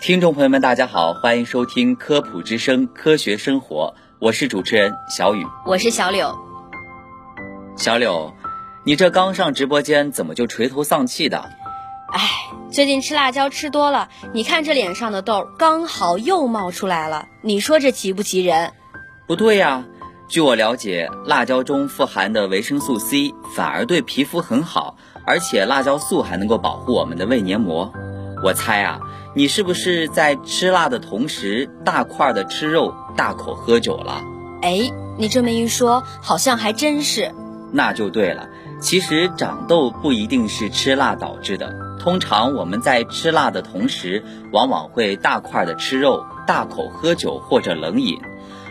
听众朋友们，大家好，欢迎收听科普之声《科学生活》，我是主持人小雨，我是小柳。小柳，你这刚上直播间，怎么就垂头丧气的？哎，最近吃辣椒吃多了，你看这脸上的痘刚好又冒出来了，你说这急不急人？不对呀，据我了解，辣椒中富含的维生素 C 反而对皮肤很好，而且辣椒素还能够保护我们的胃黏膜。我猜啊。你是不是在吃辣的同时大块的吃肉、大口喝酒了？哎，你这么一说，好像还真是。那就对了。其实长痘不一定是吃辣导致的，通常我们在吃辣的同时，往往会大块的吃肉、大口喝酒或者冷饮，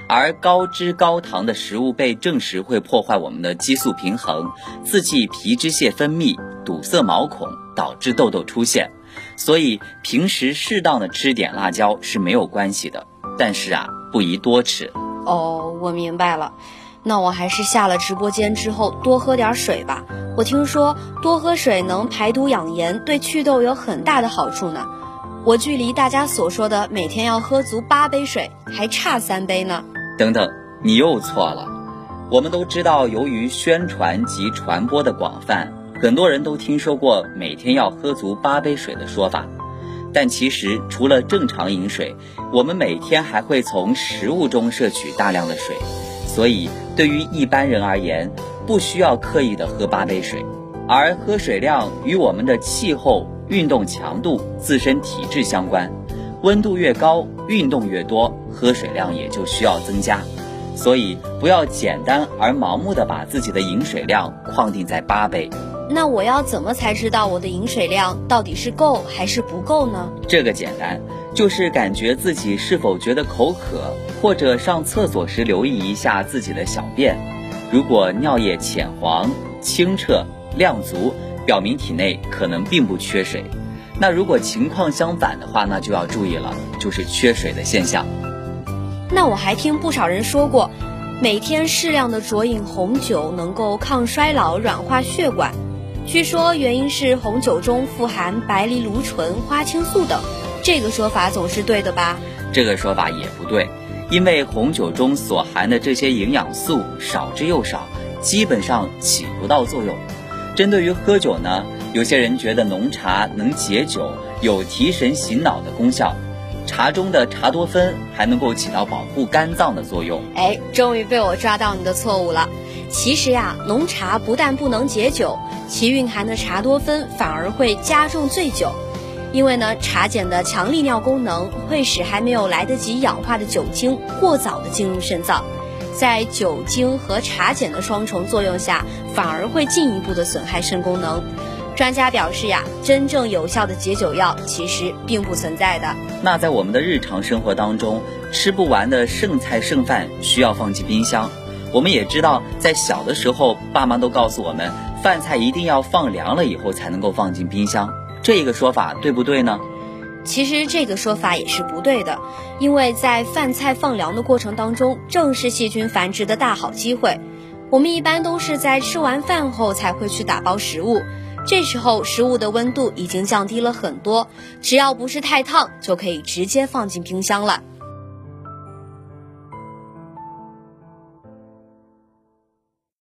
而高脂高糖的食物被证实会破坏我们的激素平衡，刺激皮脂腺分泌，堵塞毛孔，导致痘痘出现。所以平时适当的吃点辣椒是没有关系的，但是啊，不宜多吃。哦，我明白了，那我还是下了直播间之后多喝点水吧。我听说多喝水能排毒养颜，对祛痘有很大的好处呢。我距离大家所说的每天要喝足八杯水还差三杯呢。等等，你又错了。我们都知道，由于宣传及传播的广泛。很多人都听说过每天要喝足八杯水的说法，但其实除了正常饮水，我们每天还会从食物中摄取大量的水，所以对于一般人而言，不需要刻意的喝八杯水。而喝水量与我们的气候、运动强度、自身体质相关，温度越高，运动越多，喝水量也就需要增加。所以不要简单而盲目的把自己的饮水量框定在八杯。那我要怎么才知道我的饮水量到底是够还是不够呢？这个简单，就是感觉自己是否觉得口渴，或者上厕所时留意一下自己的小便，如果尿液浅黄、清澈、量足，表明体内可能并不缺水。那如果情况相反的话，那就要注意了，就是缺水的现象。那我还听不少人说过，每天适量的酌饮红酒能够抗衰老、软化血管。据说原因是红酒中富含白藜芦醇、花青素等，这个说法总是对的吧？这个说法也不对，因为红酒中所含的这些营养素少之又少，基本上起不到作用。针对于喝酒呢，有些人觉得浓茶能解酒，有提神醒脑的功效，茶中的茶多酚还能够起到保护肝脏的作用。哎，终于被我抓到你的错误了。其实呀，浓茶不但不能解酒，其蕴含的茶多酚反而会加重醉酒。因为呢，茶碱的强利尿功能会使还没有来得及氧化的酒精过早的进入肾脏，在酒精和茶碱的双重作用下，反而会进一步的损害肾功能。专家表示呀，真正有效的解酒药其实并不存在的。那在我们的日常生活当中，吃不完的剩菜剩饭需要放进冰箱。我们也知道，在小的时候，爸妈都告诉我们，饭菜一定要放凉了以后才能够放进冰箱。这一个说法对不对呢？其实这个说法也是不对的，因为在饭菜放凉的过程当中，正是细菌繁殖的大好机会。我们一般都是在吃完饭后才会去打包食物，这时候食物的温度已经降低了很多，只要不是太烫，就可以直接放进冰箱了。